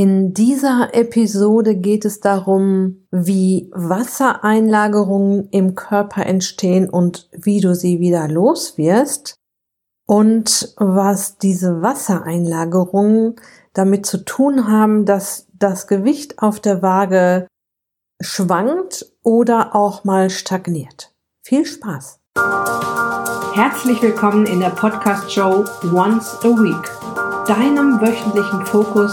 In dieser Episode geht es darum, wie Wassereinlagerungen im Körper entstehen und wie du sie wieder los wirst und was diese Wassereinlagerungen damit zu tun haben, dass das Gewicht auf der Waage schwankt oder auch mal stagniert. Viel Spaß! Herzlich willkommen in der Podcast-Show Once a Week, deinem wöchentlichen Fokus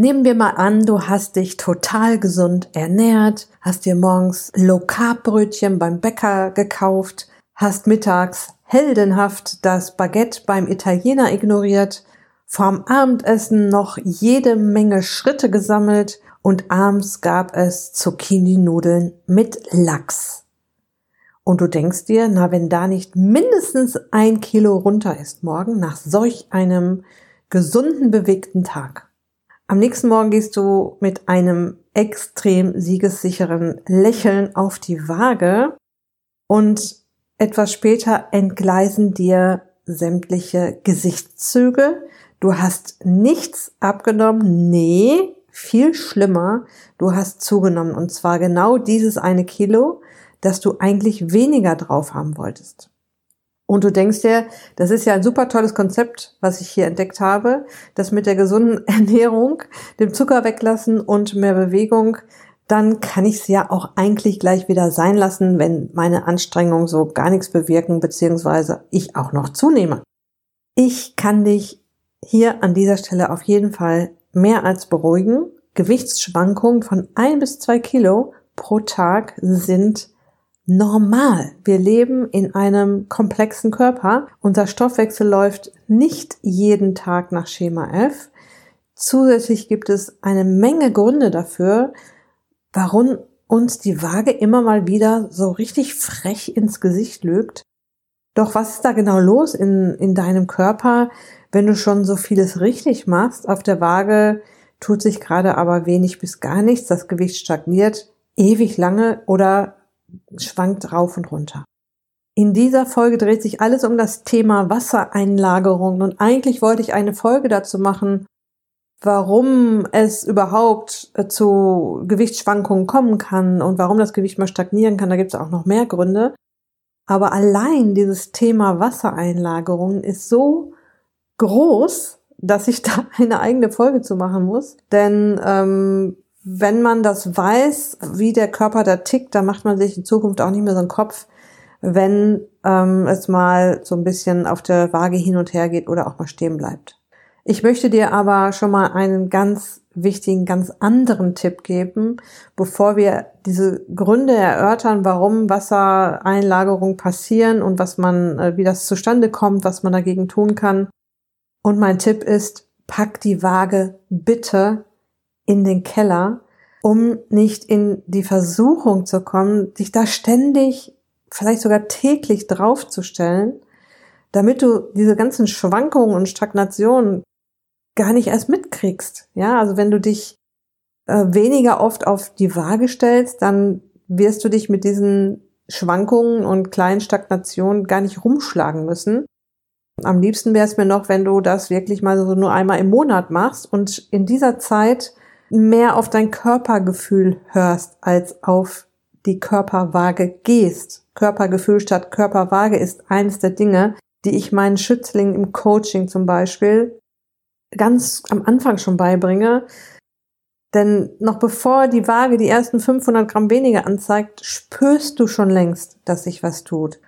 Nehmen wir mal an, du hast dich total gesund ernährt, hast dir morgens Low Carb Brötchen beim Bäcker gekauft, hast mittags heldenhaft das Baguette beim Italiener ignoriert, vorm Abendessen noch jede Menge Schritte gesammelt und abends gab es Zucchini-Nudeln mit Lachs. Und du denkst dir, na, wenn da nicht mindestens ein Kilo runter ist morgen nach solch einem gesunden, bewegten Tag am nächsten Morgen gehst du mit einem extrem siegessicheren Lächeln auf die Waage und etwas später entgleisen dir sämtliche Gesichtszüge. Du hast nichts abgenommen. Nee, viel schlimmer. Du hast zugenommen und zwar genau dieses eine Kilo, das du eigentlich weniger drauf haben wolltest. Und du denkst dir, das ist ja ein super tolles Konzept, was ich hier entdeckt habe, das mit der gesunden Ernährung, dem Zucker weglassen und mehr Bewegung, dann kann ich es ja auch eigentlich gleich wieder sein lassen, wenn meine Anstrengungen so gar nichts bewirken, beziehungsweise ich auch noch zunehme. Ich kann dich hier an dieser Stelle auf jeden Fall mehr als beruhigen. Gewichtsschwankungen von ein bis zwei Kilo pro Tag sind normal. Wir leben in einem komplexen Körper. Unser Stoffwechsel läuft nicht jeden Tag nach Schema F. Zusätzlich gibt es eine Menge Gründe dafür, warum uns die Waage immer mal wieder so richtig frech ins Gesicht lügt. Doch was ist da genau los in, in deinem Körper, wenn du schon so vieles richtig machst? Auf der Waage tut sich gerade aber wenig bis gar nichts. Das Gewicht stagniert ewig lange oder schwankt rauf und runter. In dieser Folge dreht sich alles um das Thema Wassereinlagerung und eigentlich wollte ich eine Folge dazu machen, warum es überhaupt äh, zu Gewichtsschwankungen kommen kann und warum das Gewicht mal stagnieren kann. Da gibt es auch noch mehr Gründe. Aber allein dieses Thema Wassereinlagerung ist so groß, dass ich da eine eigene Folge zu machen muss. Denn ähm, wenn man das weiß, wie der Körper da tickt, dann macht man sich in Zukunft auch nicht mehr so einen Kopf, wenn ähm, es mal so ein bisschen auf der Waage hin und her geht oder auch mal stehen bleibt. Ich möchte dir aber schon mal einen ganz wichtigen, ganz anderen Tipp geben, bevor wir diese Gründe erörtern, warum Wassereinlagerungen passieren und was man, äh, wie das zustande kommt, was man dagegen tun kann. Und mein Tipp ist, pack die Waage bitte in den Keller, um nicht in die Versuchung zu kommen, dich da ständig, vielleicht sogar täglich draufzustellen, damit du diese ganzen Schwankungen und Stagnationen gar nicht erst mitkriegst. Ja, also wenn du dich äh, weniger oft auf die Waage stellst, dann wirst du dich mit diesen Schwankungen und kleinen Stagnationen gar nicht rumschlagen müssen. Am liebsten wäre es mir noch, wenn du das wirklich mal so nur einmal im Monat machst und in dieser Zeit mehr auf dein Körpergefühl hörst, als auf die Körperwaage gehst. Körpergefühl statt Körperwaage ist eines der Dinge, die ich meinen Schützlingen im Coaching zum Beispiel ganz am Anfang schon beibringe. Denn noch bevor die Waage die ersten 500 Gramm weniger anzeigt, spürst du schon längst, dass sich was tut.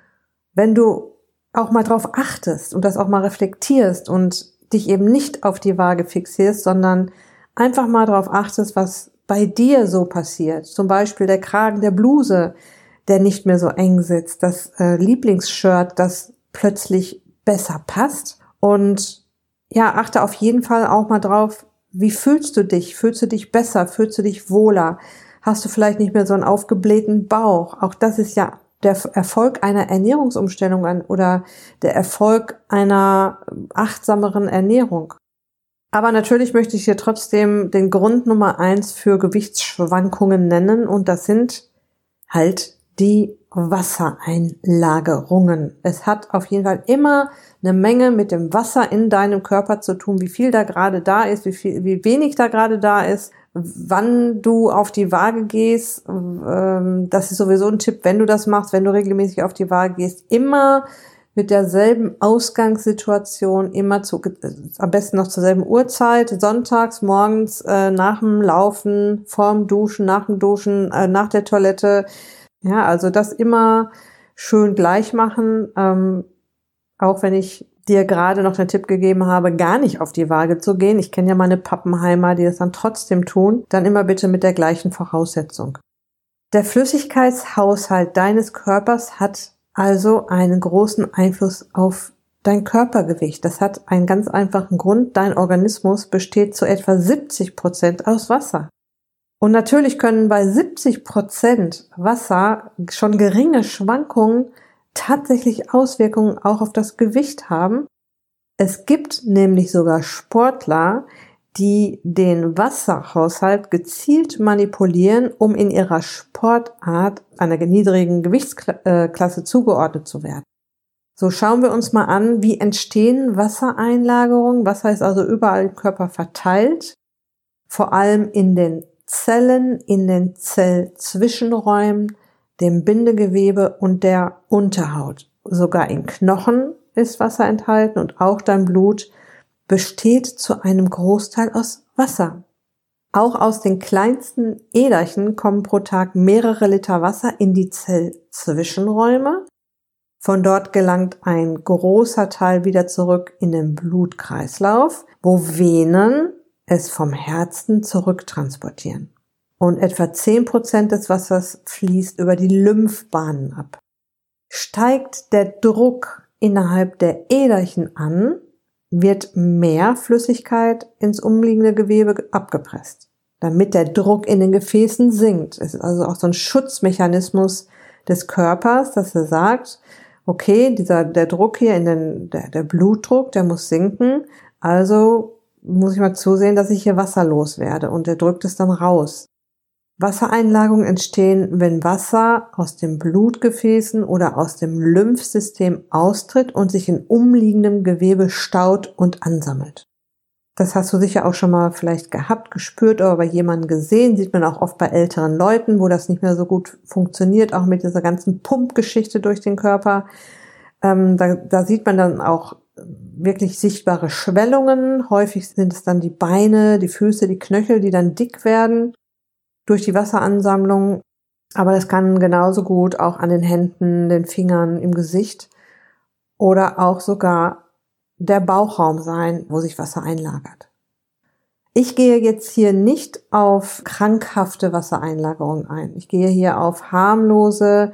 Wenn du auch mal drauf achtest und das auch mal reflektierst und dich eben nicht auf die Waage fixierst, sondern einfach mal darauf achtest, was bei dir so passiert. Zum Beispiel der Kragen der Bluse, der nicht mehr so eng sitzt, das äh, Lieblingsshirt, das plötzlich besser passt. Und ja, achte auf jeden Fall auch mal drauf, wie fühlst du dich? Fühlst du dich besser? Fühlst du dich wohler? hast du vielleicht nicht mehr so einen aufgeblähten Bauch. Auch das ist ja der Erfolg einer Ernährungsumstellung oder der Erfolg einer achtsameren Ernährung. Aber natürlich möchte ich hier trotzdem den Grund Nummer eins für Gewichtsschwankungen nennen und das sind halt die Wassereinlagerungen. Es hat auf jeden Fall immer eine Menge mit dem Wasser in deinem Körper zu tun, wie viel da gerade da ist, wie viel, wie wenig da gerade da ist, wann du auf die Waage gehst. Ähm, das ist sowieso ein Tipp, wenn du das machst, wenn du regelmäßig auf die Waage gehst, immer mit derselben Ausgangssituation, immer zu, am besten noch zur selben Uhrzeit, sonntags, morgens, äh, nach dem Laufen, vorm Duschen, nach dem Duschen, äh, nach der Toilette, ja, also das immer schön gleich machen, ähm, auch wenn ich dir gerade noch den Tipp gegeben habe, gar nicht auf die Waage zu gehen. Ich kenne ja meine Pappenheimer, die das dann trotzdem tun. Dann immer bitte mit der gleichen Voraussetzung. Der Flüssigkeitshaushalt deines Körpers hat also einen großen Einfluss auf dein Körpergewicht. Das hat einen ganz einfachen Grund. Dein Organismus besteht zu etwa 70 Prozent aus Wasser. Und natürlich können bei 70 Prozent Wasser schon geringe Schwankungen tatsächlich Auswirkungen auch auf das Gewicht haben. Es gibt nämlich sogar Sportler, die den Wasserhaushalt gezielt manipulieren, um in ihrer Sportart einer niedrigen Gewichtsklasse zugeordnet zu werden. So schauen wir uns mal an, wie entstehen Wassereinlagerungen. Wasser ist also überall im Körper verteilt, vor allem in den Zellen in den Zellzwischenräumen, dem Bindegewebe und der Unterhaut. Sogar in Knochen ist Wasser enthalten und auch dein Blut besteht zu einem Großteil aus Wasser. Auch aus den kleinsten Äderchen kommen pro Tag mehrere Liter Wasser in die Zellzwischenräume. Von dort gelangt ein großer Teil wieder zurück in den Blutkreislauf, wo Venen es vom Herzen zurücktransportieren. Und etwa zehn Prozent des Wassers fließt über die Lymphbahnen ab. Steigt der Druck innerhalb der Äderchen an, wird mehr Flüssigkeit ins umliegende Gewebe abgepresst, damit der Druck in den Gefäßen sinkt. Es ist also auch so ein Schutzmechanismus des Körpers, dass er sagt, okay, dieser, der Druck hier in den, der, der Blutdruck, der muss sinken, also muss ich mal zusehen, dass ich hier wasserlos werde und er drückt es dann raus. Wassereinlagungen entstehen, wenn Wasser aus den Blutgefäßen oder aus dem Lymphsystem austritt und sich in umliegendem Gewebe staut und ansammelt. Das hast du sicher auch schon mal vielleicht gehabt, gespürt oder bei jemandem gesehen. Sieht man auch oft bei älteren Leuten, wo das nicht mehr so gut funktioniert, auch mit dieser ganzen Pumpgeschichte durch den Körper. Ähm, da, da sieht man dann auch wirklich sichtbare Schwellungen. Häufig sind es dann die Beine, die Füße, die Knöchel, die dann dick werden durch die Wasseransammlung. Aber das kann genauso gut auch an den Händen, den Fingern, im Gesicht oder auch sogar der Bauchraum sein, wo sich Wasser einlagert. Ich gehe jetzt hier nicht auf krankhafte Wassereinlagerung ein. Ich gehe hier auf harmlose,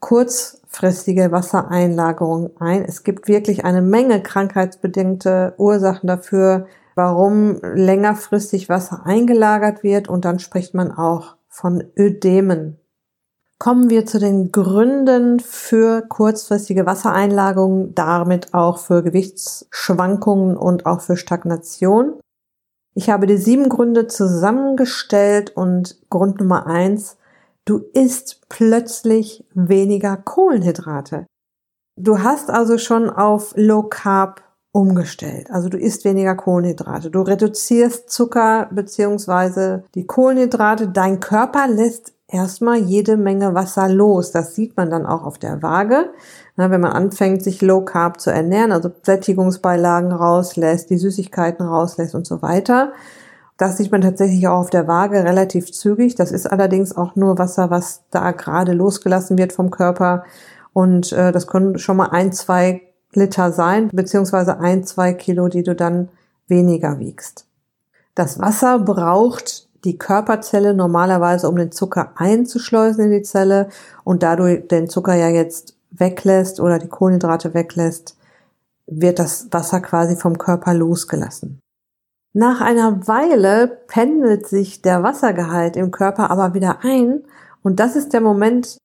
kurzfristige Wassereinlagerung ein. Es gibt wirklich eine Menge krankheitsbedingte Ursachen dafür, warum längerfristig Wasser eingelagert wird und dann spricht man auch von Ödemen. Kommen wir zu den Gründen für kurzfristige Wassereinlagerungen, damit auch für Gewichtsschwankungen und auch für Stagnation. Ich habe die sieben Gründe zusammengestellt und Grund Nummer eins, du isst plötzlich weniger Kohlenhydrate. Du hast also schon auf Low Carb umgestellt. Also du isst weniger Kohlenhydrate. Du reduzierst Zucker beziehungsweise die Kohlenhydrate. Dein Körper lässt erstmal jede Menge Wasser los. Das sieht man dann auch auf der Waage. Na, wenn man anfängt, sich Low Carb zu ernähren, also Sättigungsbeilagen rauslässt, die Süßigkeiten rauslässt und so weiter. Das sieht man tatsächlich auch auf der Waage relativ zügig. Das ist allerdings auch nur Wasser, was da gerade losgelassen wird vom Körper. Und äh, das können schon mal ein, zwei Liter sein, beziehungsweise ein, zwei Kilo, die du dann weniger wiegst. Das Wasser braucht die Körperzelle normalerweise, um den Zucker einzuschleusen in die Zelle und da du den Zucker ja jetzt weglässt oder die Kohlenhydrate weglässt, wird das Wasser quasi vom Körper losgelassen. Nach einer Weile pendelt sich der Wassergehalt im Körper aber wieder ein und das ist der Moment,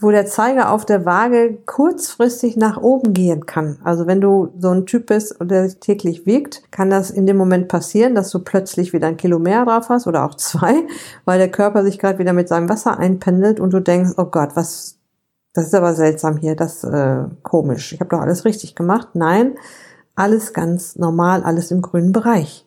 wo der Zeiger auf der Waage kurzfristig nach oben gehen kann. Also wenn du so ein Typ bist der sich täglich wiegt, kann das in dem Moment passieren, dass du plötzlich wieder ein Kilo mehr drauf hast oder auch zwei, weil der Körper sich gerade wieder mit seinem Wasser einpendelt und du denkst, oh Gott, was, das ist aber seltsam hier, das äh, komisch. Ich habe doch alles richtig gemacht. Nein, alles ganz normal, alles im grünen Bereich.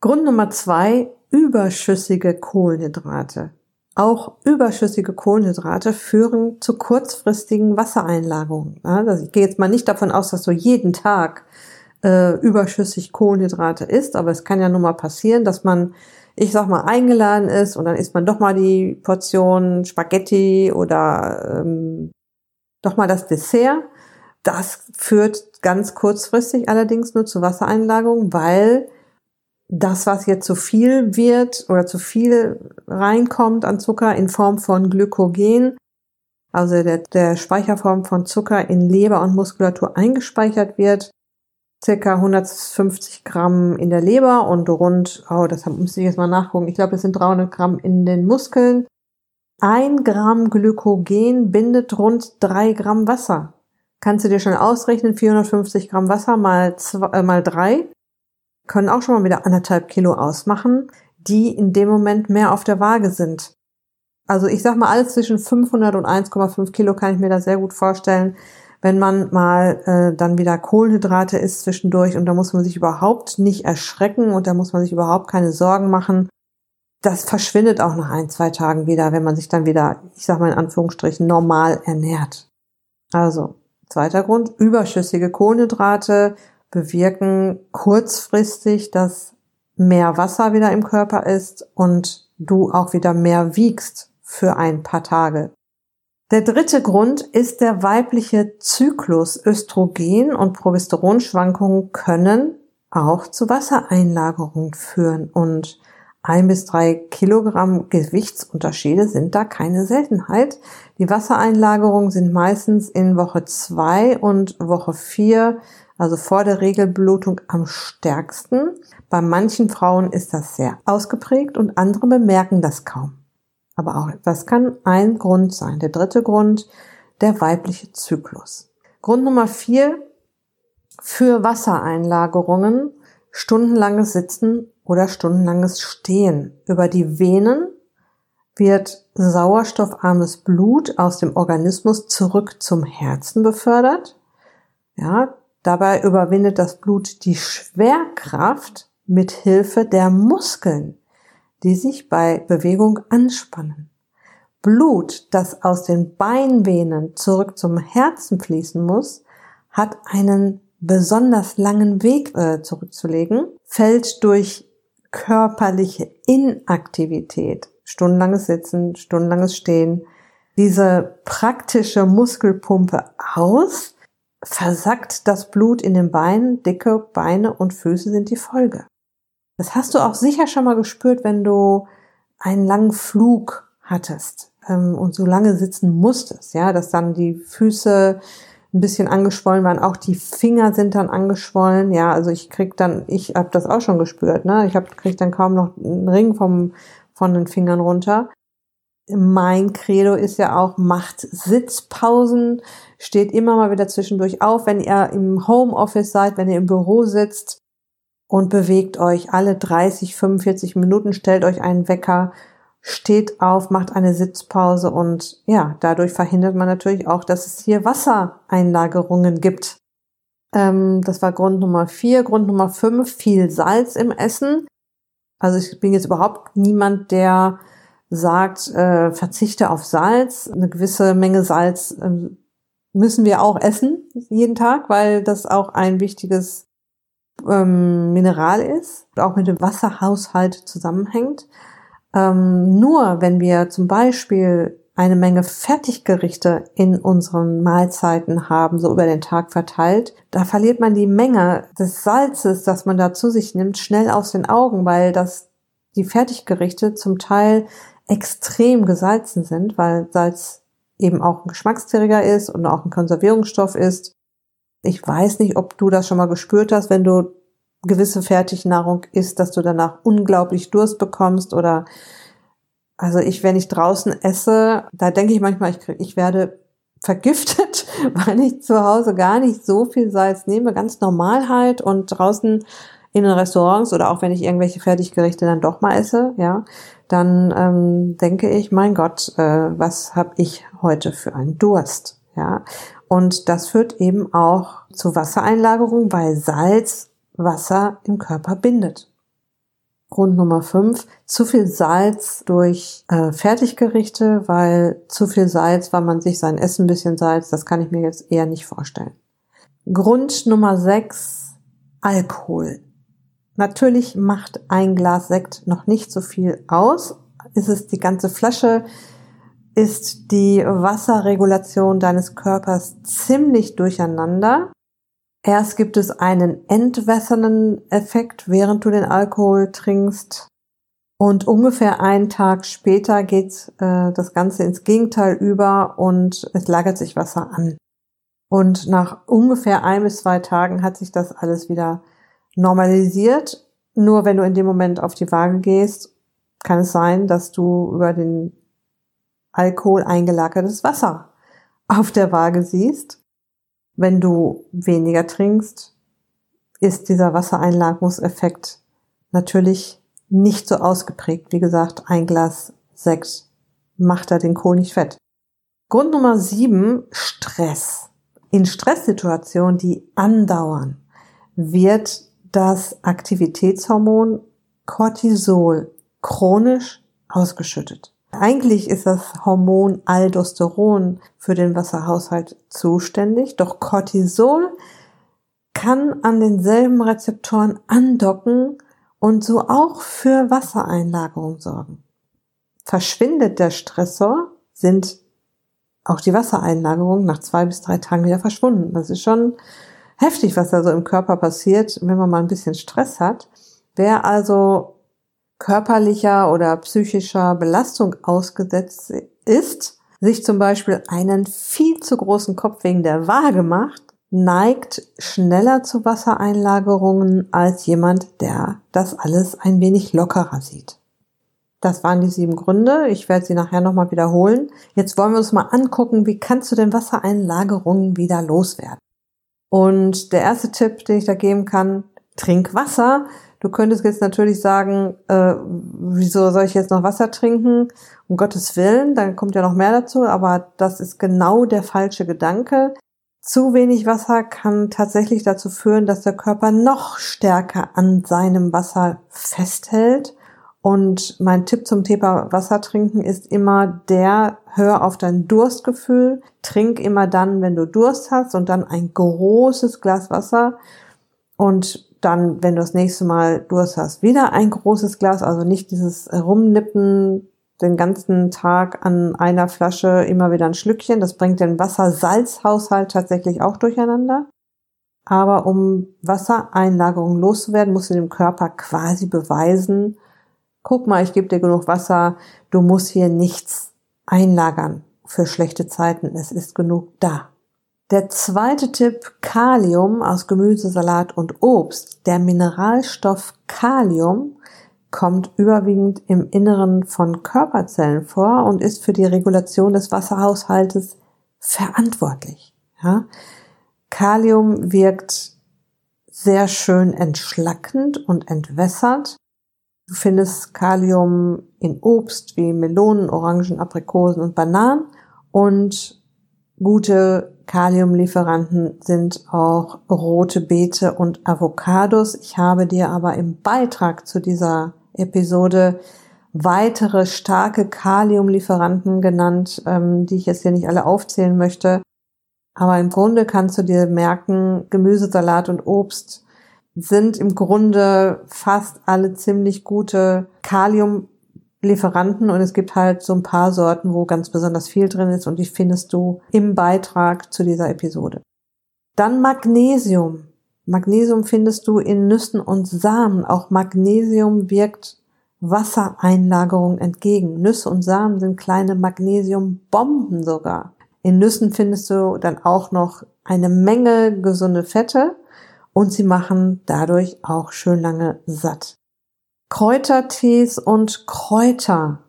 Grund Nummer zwei, überschüssige Kohlenhydrate. Auch überschüssige Kohlenhydrate führen zu kurzfristigen Wassereinlagerungen. Also ich gehe jetzt mal nicht davon aus, dass du jeden Tag äh, überschüssig Kohlenhydrate isst, aber es kann ja nun mal passieren, dass man, ich sag mal, eingeladen ist und dann isst man doch mal die Portion Spaghetti oder ähm, doch mal das Dessert. Das führt ganz kurzfristig allerdings nur zu Wassereinlagerungen, weil das, was jetzt zu viel wird oder zu viel reinkommt an Zucker in Form von Glykogen, also der, der Speicherform von Zucker in Leber und Muskulatur eingespeichert wird, circa 150 Gramm in der Leber und rund, oh, das müsste ich jetzt mal nachgucken, ich glaube, es sind 300 Gramm in den Muskeln. Ein Gramm Glykogen bindet rund drei Gramm Wasser. Kannst du dir schon ausrechnen, 450 Gramm Wasser mal, zwei, äh, mal drei können auch schon mal wieder anderthalb Kilo ausmachen, die in dem Moment mehr auf der Waage sind. Also ich sag mal, alles zwischen 500 und 1,5 Kilo kann ich mir da sehr gut vorstellen, wenn man mal äh, dann wieder Kohlenhydrate isst zwischendurch und da muss man sich überhaupt nicht erschrecken und da muss man sich überhaupt keine Sorgen machen. Das verschwindet auch nach ein, zwei Tagen wieder, wenn man sich dann wieder, ich sag mal in Anführungsstrichen, normal ernährt. Also, zweiter Grund, überschüssige Kohlenhydrate bewirken kurzfristig, dass mehr Wasser wieder im Körper ist und du auch wieder mehr wiegst für ein paar Tage. Der dritte Grund ist der weibliche Zyklus. Östrogen und Progesteronschwankungen können auch zu Wassereinlagerungen führen und ein bis drei Kilogramm Gewichtsunterschiede sind da keine Seltenheit. Die Wassereinlagerungen sind meistens in Woche zwei und Woche vier also vor der Regelblutung am stärksten. Bei manchen Frauen ist das sehr ausgeprägt und andere bemerken das kaum. Aber auch das kann ein Grund sein. Der dritte Grund, der weibliche Zyklus. Grund Nummer vier, für Wassereinlagerungen, stundenlanges Sitzen oder stundenlanges Stehen. Über die Venen wird sauerstoffarmes Blut aus dem Organismus zurück zum Herzen befördert. Ja, Dabei überwindet das Blut die Schwerkraft mit Hilfe der Muskeln, die sich bei Bewegung anspannen. Blut, das aus den Beinvenen zurück zum Herzen fließen muss, hat einen besonders langen Weg äh, zurückzulegen, fällt durch körperliche Inaktivität, stundenlanges Sitzen, stundenlanges Stehen, diese praktische Muskelpumpe aus versackt das Blut in den Beinen, dicke Beine und Füße sind die Folge. Das hast du auch sicher schon mal gespürt, wenn du einen langen Flug hattest ähm, und so lange sitzen musstest, ja, dass dann die Füße ein bisschen angeschwollen waren, auch die Finger sind dann angeschwollen, ja, also ich krieg dann, ich habe das auch schon gespürt, ne, ich hab, krieg dann kaum noch einen Ring vom von den Fingern runter mein Credo ist ja auch, macht Sitzpausen, steht immer mal wieder zwischendurch auf, wenn ihr im Homeoffice seid, wenn ihr im Büro sitzt und bewegt euch alle 30, 45 Minuten, stellt euch einen Wecker, steht auf, macht eine Sitzpause und ja, dadurch verhindert man natürlich auch, dass es hier Wassereinlagerungen gibt. Ähm, das war Grund Nummer vier. Grund Nummer fünf, viel Salz im Essen. Also ich bin jetzt überhaupt niemand, der sagt, äh, verzichte auf Salz. Eine gewisse Menge Salz äh, müssen wir auch essen jeden Tag, weil das auch ein wichtiges ähm, Mineral ist, auch mit dem Wasserhaushalt zusammenhängt. Ähm, nur wenn wir zum Beispiel eine Menge Fertiggerichte in unseren Mahlzeiten haben, so über den Tag verteilt, da verliert man die Menge des Salzes, das man da zu sich nimmt, schnell aus den Augen, weil das die Fertiggerichte zum Teil extrem gesalzen sind, weil Salz eben auch ein Geschmacksträger ist und auch ein Konservierungsstoff ist. Ich weiß nicht, ob du das schon mal gespürt hast, wenn du gewisse Fertignahrung isst, dass du danach unglaublich Durst bekommst oder also ich, wenn ich draußen esse, da denke ich manchmal, ich, krieg, ich werde vergiftet, weil ich zu Hause gar nicht so viel Salz nehme, ganz normal halt und draußen in den Restaurants oder auch wenn ich irgendwelche Fertiggerichte dann doch mal esse, ja, dann ähm, denke ich, mein Gott, äh, was habe ich heute für einen Durst, ja. Und das führt eben auch zu Wassereinlagerung, weil Salz Wasser im Körper bindet. Grund Nummer fünf, zu viel Salz durch äh, Fertiggerichte, weil zu viel Salz, weil man sich sein Essen ein bisschen salzt, das kann ich mir jetzt eher nicht vorstellen. Grund Nummer sechs, Alkohol. Natürlich macht ein Glas Sekt noch nicht so viel aus. Ist es die ganze Flasche, ist die Wasserregulation deines Körpers ziemlich durcheinander. Erst gibt es einen entwässernden Effekt, während du den Alkohol trinkst. Und ungefähr einen Tag später geht äh, das Ganze ins Gegenteil über und es lagert sich Wasser an. Und nach ungefähr ein bis zwei Tagen hat sich das alles wieder normalisiert. Nur wenn du in dem Moment auf die Waage gehst, kann es sein, dass du über den Alkohol eingelagertes Wasser auf der Waage siehst. Wenn du weniger trinkst, ist dieser Wassereinlagerungseffekt natürlich nicht so ausgeprägt. Wie gesagt, ein Glas Sekt macht da den Kohl nicht fett. Grund Nummer sieben, Stress. In Stresssituationen, die andauern, wird das Aktivitätshormon Cortisol chronisch ausgeschüttet. Eigentlich ist das Hormon Aldosteron für den Wasserhaushalt zuständig, doch Cortisol kann an denselben Rezeptoren andocken und so auch für Wassereinlagerung sorgen. Verschwindet der Stressor, sind auch die Wassereinlagerungen nach zwei bis drei Tagen wieder verschwunden. Das ist schon heftig, was da so im Körper passiert, wenn man mal ein bisschen Stress hat. Wer also körperlicher oder psychischer Belastung ausgesetzt ist, sich zum Beispiel einen viel zu großen Kopf wegen der Waage macht, neigt schneller zu Wassereinlagerungen als jemand, der das alles ein wenig lockerer sieht. Das waren die sieben Gründe. Ich werde sie nachher nochmal wiederholen. Jetzt wollen wir uns mal angucken, wie kannst du denn Wassereinlagerungen wieder loswerden? Und der erste Tipp, den ich da geben kann, trink Wasser. Du könntest jetzt natürlich sagen, äh, wieso soll ich jetzt noch Wasser trinken? Um Gottes Willen, dann kommt ja noch mehr dazu, aber das ist genau der falsche Gedanke. Zu wenig Wasser kann tatsächlich dazu führen, dass der Körper noch stärker an seinem Wasser festhält und mein Tipp zum Thema Wasser trinken ist immer der, hör auf dein Durstgefühl, trink immer dann, wenn du Durst hast und dann ein großes Glas Wasser und dann, wenn du das nächste Mal Durst hast, wieder ein großes Glas, also nicht dieses Rumnippen den ganzen Tag an einer Flasche immer wieder ein Schlückchen. Das bringt den Wasser-Salz-Haushalt tatsächlich auch durcheinander. Aber um Wassereinlagerung loszuwerden, musst du dem Körper quasi beweisen, guck mal, ich gebe dir genug Wasser, du musst hier nichts einlagern für schlechte Zeiten, es ist genug da. Der zweite Tipp, Kalium aus Gemüse, Salat und Obst. Der Mineralstoff Kalium kommt überwiegend im Inneren von Körperzellen vor und ist für die Regulation des Wasserhaushaltes verantwortlich. Ja? Kalium wirkt sehr schön entschlackend und entwässert Du findest Kalium in Obst wie Melonen, Orangen, Aprikosen und Bananen und gute Kaliumlieferanten sind auch rote Beete und Avocados. Ich habe dir aber im Beitrag zu dieser Episode weitere starke Kaliumlieferanten genannt, ähm, die ich jetzt hier nicht alle aufzählen möchte. Aber im Grunde kannst du dir merken, Gemüse, Salat und Obst sind im Grunde fast alle ziemlich gute Kaliumlieferanten und es gibt halt so ein paar Sorten, wo ganz besonders viel drin ist und die findest du im Beitrag zu dieser Episode. Dann Magnesium. Magnesium findest du in Nüssen und Samen. Auch Magnesium wirkt Wassereinlagerung entgegen. Nüsse und Samen sind kleine Magnesiumbomben sogar. In Nüssen findest du dann auch noch eine Menge gesunde Fette und sie machen dadurch auch schön lange satt. Kräutertees und Kräuter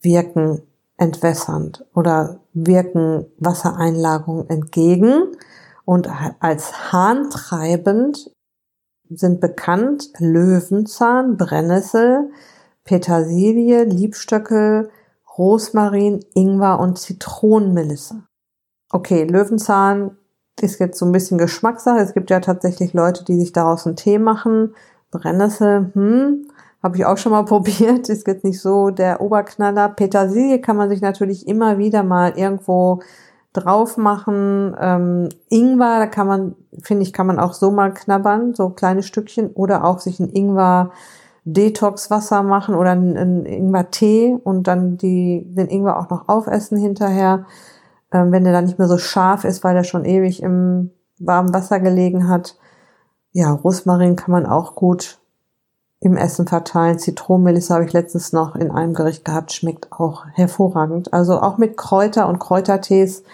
wirken entwässernd oder wirken Wassereinlagerung entgegen und als harntreibend sind bekannt Löwenzahn, Brennnessel, Petersilie, Liebstöckel, Rosmarin, Ingwer und Zitronenmelisse. Okay, Löwenzahn ist jetzt so ein bisschen Geschmackssache. Es gibt ja tatsächlich Leute, die sich daraus einen Tee machen. Brennnessel, hm, habe ich auch schon mal probiert. Ist jetzt nicht so der Oberknaller. Petersilie kann man sich natürlich immer wieder mal irgendwo drauf machen. Ähm, Ingwer, da kann man, finde ich, kann man auch so mal knabbern, so kleine Stückchen oder auch sich ein Ingwer Detox-Wasser machen oder einen Ingwer-Tee und dann die, den Ingwer auch noch aufessen hinterher, ähm, wenn der dann nicht mehr so scharf ist, weil er schon ewig im warmen Wasser gelegen hat. Ja, Rosmarin kann man auch gut im Essen verteilen. Zitronenmelisse habe ich letztens noch in einem Gericht gehabt, schmeckt auch hervorragend. Also auch mit Kräuter und Kräutertees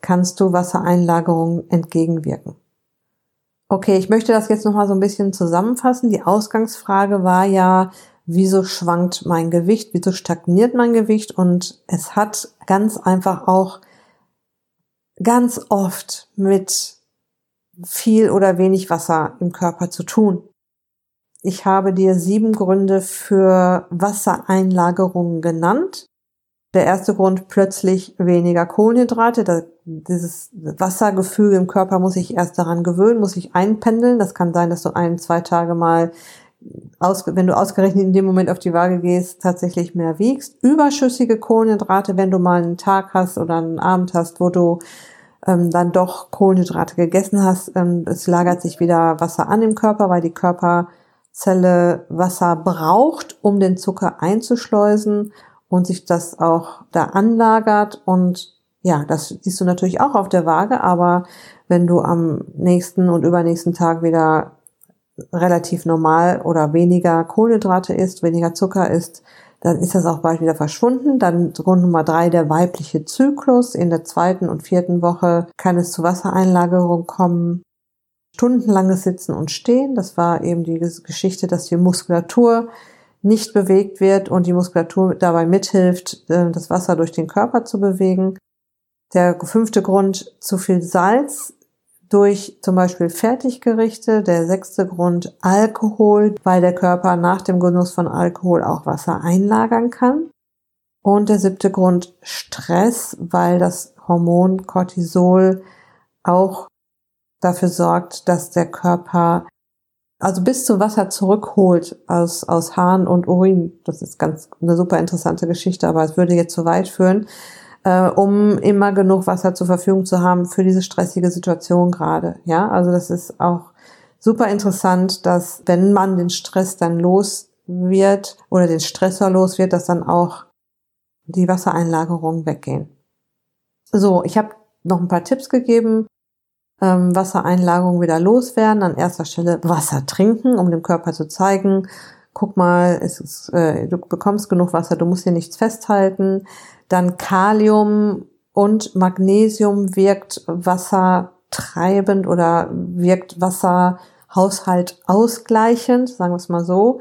kannst du Wassereinlagerungen entgegenwirken. Okay, ich möchte das jetzt nochmal so ein bisschen zusammenfassen. Die Ausgangsfrage war ja, wieso schwankt mein Gewicht, wieso stagniert mein Gewicht und es hat ganz einfach auch ganz oft mit viel oder wenig Wasser im Körper zu tun. Ich habe dir sieben Gründe für Wassereinlagerungen genannt. Der erste Grund plötzlich weniger Kohlenhydrate. Da, dieses Wassergefühl im Körper muss ich erst daran gewöhnen, muss ich einpendeln. Das kann sein, dass du ein, zwei Tage mal, aus, wenn du ausgerechnet in dem Moment auf die Waage gehst, tatsächlich mehr wiegst. Überschüssige Kohlenhydrate, wenn du mal einen Tag hast oder einen Abend hast, wo du ähm, dann doch Kohlenhydrate gegessen hast, ähm, es lagert sich wieder Wasser an im Körper, weil die Körperzelle Wasser braucht, um den Zucker einzuschleusen und sich das auch da anlagert und ja, das siehst du natürlich auch auf der Waage, aber wenn du am nächsten und übernächsten Tag wieder relativ normal oder weniger Kohlenhydrate isst, weniger Zucker isst, dann ist das auch bald wieder verschwunden. Dann Grund Nummer drei, der weibliche Zyklus. In der zweiten und vierten Woche kann es zu Wassereinlagerung kommen. Stundenlanges Sitzen und Stehen. Das war eben die Geschichte, dass die Muskulatur nicht bewegt wird und die Muskulatur dabei mithilft, äh, das Wasser durch den Körper zu bewegen. Der fünfte Grund, zu viel Salz durch zum Beispiel Fertiggerichte. Der sechste Grund, Alkohol, weil der Körper nach dem Genuss von Alkohol auch Wasser einlagern kann. Und der siebte Grund, Stress, weil das Hormon Cortisol auch dafür sorgt, dass der Körper also bis zu Wasser zurückholt aus, aus Haaren und Urin. Das ist ganz eine super interessante Geschichte, aber es würde jetzt zu weit führen, äh, um immer genug Wasser zur Verfügung zu haben für diese stressige Situation gerade. Ja, also das ist auch super interessant, dass wenn man den Stress dann los wird oder den Stressor los wird, dass dann auch die Wassereinlagerungen weggehen. So, ich habe noch ein paar Tipps gegeben, ähm, Wassereinlagerung wieder loswerden. An erster Stelle Wasser trinken, um dem Körper zu zeigen, guck mal, ist, äh, du bekommst genug Wasser, du musst hier nichts festhalten. Dann Kalium und Magnesium wirkt wassertreibend oder wirkt Wasserhaushalt ausgleichend, sagen wir es mal so.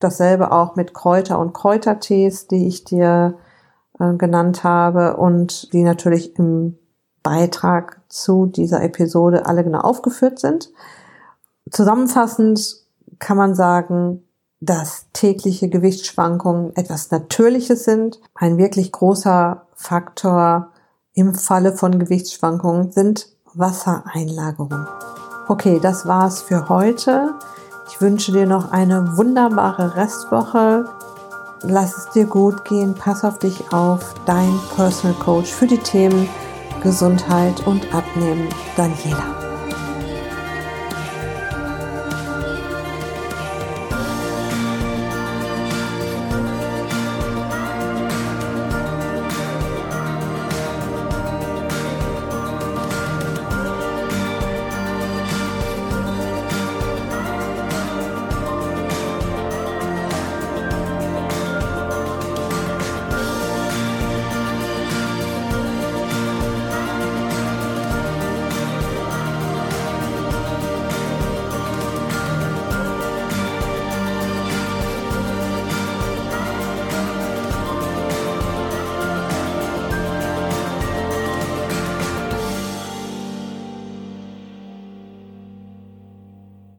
Dasselbe auch mit Kräuter und Kräutertees, die ich dir äh, genannt habe und die natürlich im Beitrag zu dieser Episode alle genau aufgeführt sind. Zusammenfassend kann man sagen, dass tägliche Gewichtsschwankungen etwas Natürliches sind. Ein wirklich großer Faktor im Falle von Gewichtsschwankungen sind Wassereinlagerungen. Okay, das war's für heute. Ich wünsche dir noch eine wunderbare Restwoche. Lass es dir gut gehen. Pass auf dich auf. Dein Personal Coach für die Themen Gesundheit und Abnehmen, Daniela.